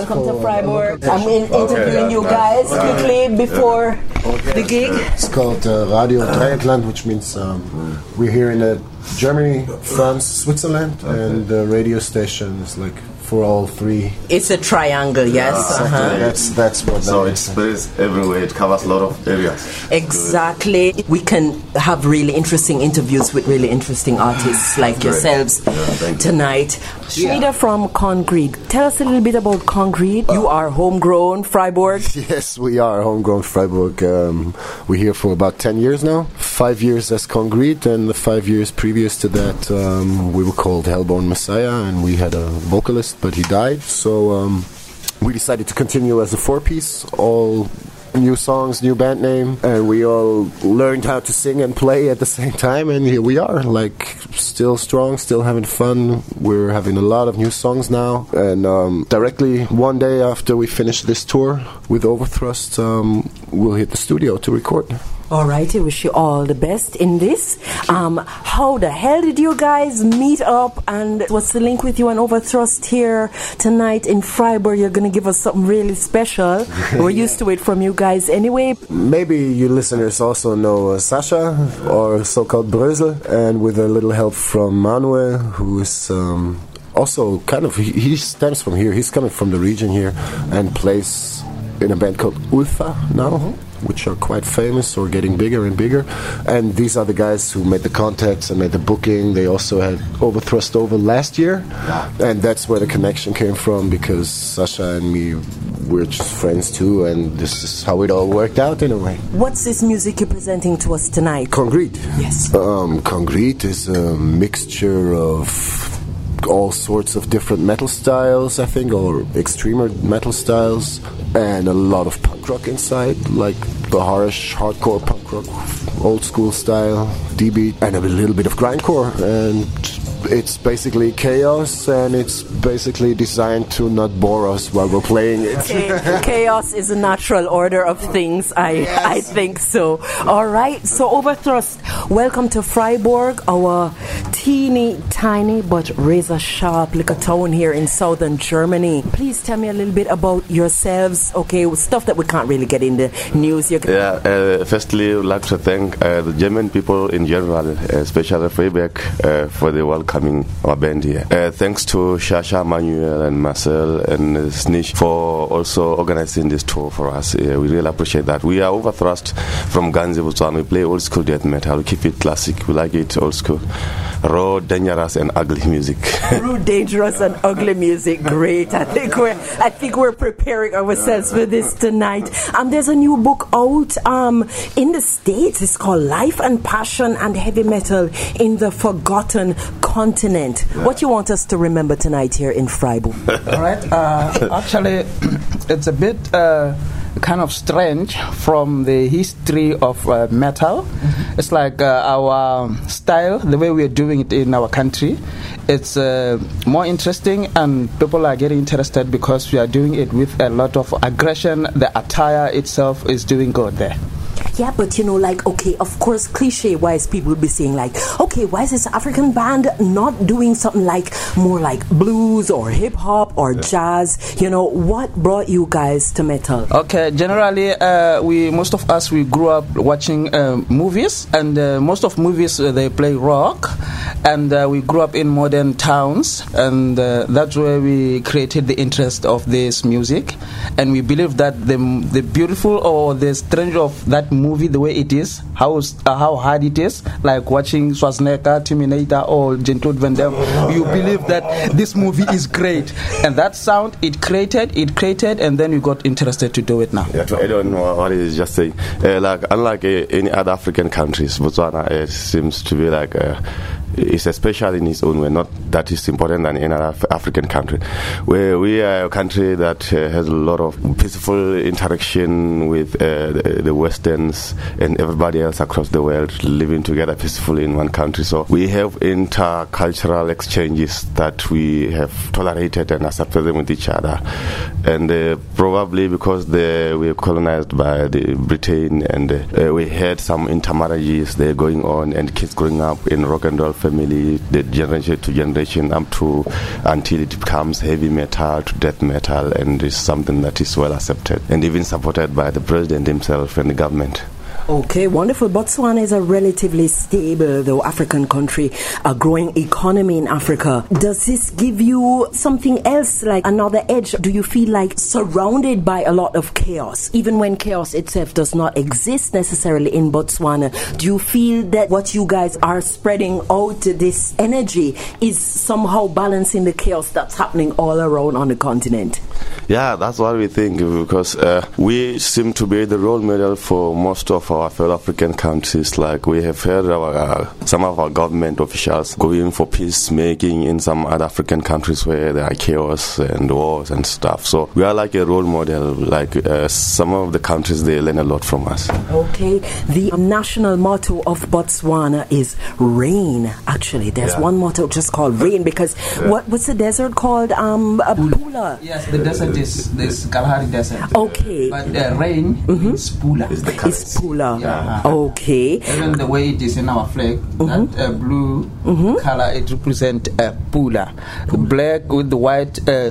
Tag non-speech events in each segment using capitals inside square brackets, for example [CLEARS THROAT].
welcome to Freiburg. I'm in, interviewing you guys. Quickly before the gig. It's called uh, Radio Dreieckland, which means um, we're here in uh, Germany, France, Switzerland, and the radio station is like for all three. It's a triangle, yes. Exactly. uh-huh. That's that's what. So that it's spreads everywhere. It covers a lot of areas. Exactly. We can have really interesting interviews with really interesting artists like Great. yourselves Yeah, thank you. tonight. Shrida from Congreed. Tell us a little bit about Congreed. You are homegrown, Freiburg. [LAUGHS] Yes, we are homegrown Freiburg. Um, we're here for about 10 years now. Five years as Congreed, and the five years previous to that, um, we were called Hellbone Messiah, and we had a vocalist, but he died. So um, we decided to continue as a four piece, all new songs, new band name, and we all learned how to sing and play at the same time, and here we are, like still strong, still having fun. We're having a lot of new songs now, and um, directly one day after we finish this tour with Overthrust, um, we'll hit the studio to record. All right, I wish you all the best in this. Um, how the hell did you guys meet up? And what's the link with you and Overthrust here tonight in Freiburg? You're going to give us something really special. [LAUGHS] We're used to it from you guys anyway. Maybe you listeners also know uh, Sasha, or so-called Brösel, and with a little help from Manuel, who is um, also kind of he, he stems from here. He's coming from the region here and plays in a band called Ulfa now. Which are quite famous or getting bigger and bigger, and these are the guys who made the contacts and made the booking. They also had Overthrust over last year, and that's where the connection came from because Sasha and me we're just friends too, and this is how it all worked out in a way. What's this music you're presenting to us tonight? Congreed. Yes. Um, Congreed is a mixture of all sorts of different metal styles, I think, or extremer metal styles, and a lot of punk rock inside, like the harsh, hardcore punk rock, old school style, DB, and a little bit of grindcore. And it's basically chaos, and it's basically designed to not bore us while we're playing it. Cha- [LAUGHS] Chaos is a natural order of things. I I think so. All right. So Overthrust, welcome to Freiburg, our teeny tiny but razor sharp little town here in southern Germany. Please tell me a little bit about yourselves. Okay, stuff that we can't really get in the news. You can- Yeah, uh, firstly, I would like to thank uh, the German people in general, especially Freiburg, uh, for the welcoming our band here. Uh, thanks to Shasha, Manuel, and Marcel and uh, Snish for also organizing this tour for us. Uh, we really appreciate that. We are Overthrust from Ghanzi, Botswana. We play old school death metal. We keep it classic. We like it old school. Raw, dangerous, and ugly music. [LAUGHS] Rude, dangerous, and ugly music. Great. I think we're I think we're preparing ourselves for this tonight. Um, there's a new book out um in the states. It's called Life and Passion and Heavy Metal in the Forgotten Continent. What you want us to remember tonight here in Freiburg? [LAUGHS] All right. Uh, actually, [CLEARS THROAT] it's a bit uh, kind of strange from the history of uh, metal. It's like uh, our style, the way we're doing it in our country. It's uh, more interesting, and people are getting interested because we are doing it with a lot of aggression. The attire itself is doing good there. Yeah, but you know, like, okay, of course, cliche wise, people would be saying, like, okay, why is this African band not doing something like more like blues or hip hop or jazz? You know, what brought you guys to metal? Okay, generally, uh, we most of us we grew up watching uh, movies, and uh, most of movies uh, they play rock, and uh, we grew up in modern towns, and uh, that's where we created the interest of this music, and we believe that the the beautiful or the strange of that movie, the way it is, how uh, how hard it is, like watching Schwarzenegger, Terminator, or Jean-Claude Van Damme, you believe that this movie is great, and that sound it created, it created, and then you got interested to do it now. Yeah, to add on what what he just saying, uh, like unlike uh, any other African countries, Botswana uh, seems to be like a special in its own way. Not that it's important than any other African country. Where we are a country that uh, has a lot of peaceful interaction with uh, the, the Westerns and everybody else across the world living together peacefully in one country. So we have intercultural exchanges that we have tolerated and accepted them with each other, and uh, probably because we were colonized by the Britain and uh, we had some intermarriages there going on and kids growing up in rock and roll family, the generation to generation, up to until it becomes heavy metal to death metal, and is something that is well accepted and even supported by the president himself and the government. Okay, wonderful. Botswana is a relatively stable, though, African country, a growing economy in Africa. Does this give you something else, like another edge? Do you feel like surrounded by a lot of chaos, even when chaos itself does not exist necessarily in Botswana? Do you feel that what you guys are spreading out, this energy, is somehow balancing the chaos that's happening all around on the continent? Yeah, that's what we think because uh, we seem to be the role model for most of our fellow African countries. Like we have heard our, uh, some of our government officials going for peacemaking in some other African countries where there are chaos and wars and stuff. So we are like a role model. Like uh, some of the countries, they learn a lot from us. Okay, the national motto of Botswana is rain. Actually, there's Yeah. one motto just called rain because what, what's the desert called? Um, a Pula. Yes, the desert is this Kalahari Desert. Okay, But the rain is Pula. Is the it's Pula. Yeah. Okay. Even the way it is in our flag, that uh, blue color, it represents uh, Pula. Black with the white uh,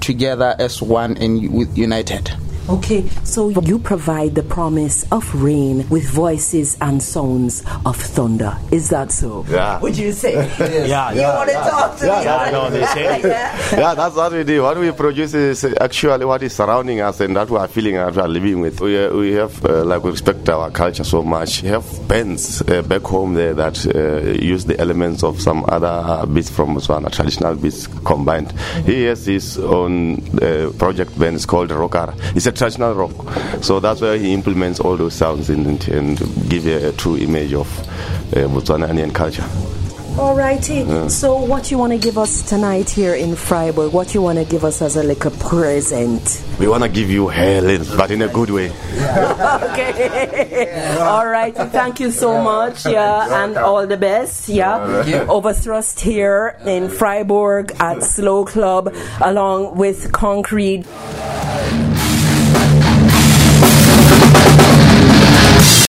together as one and with united. Okay, so you provide the promise of rain with voices and sounds of thunder. Is that so? Yeah. Would you say? [LAUGHS] Yeah, You want to talk to me? yeah, know they say. [LAUGHS] yeah, that's what we do. What we produce is actually what is surrounding us and that we are feeling and we are living with. We, uh, we have, uh, like, we respect our culture so much. We have bands uh, back home there that uh, use the elements of some other beats from Botswana, traditional beats combined. He has his own uh, project band, it's called Rockara. It's a traditional rock. So that's where he implements all those sounds in, and give a, true image of uh, Botswananian culture. Alrighty. So, what you want to give us tonight here in Freiburg? What you want to give us as a little present? We want to give you hell, but in a good way. [LAUGHS] Okay. All right. Thank you so much. Yeah, and all the best. Yeah. Overthrust here in Freiburg at Slow Club, along with Congreed.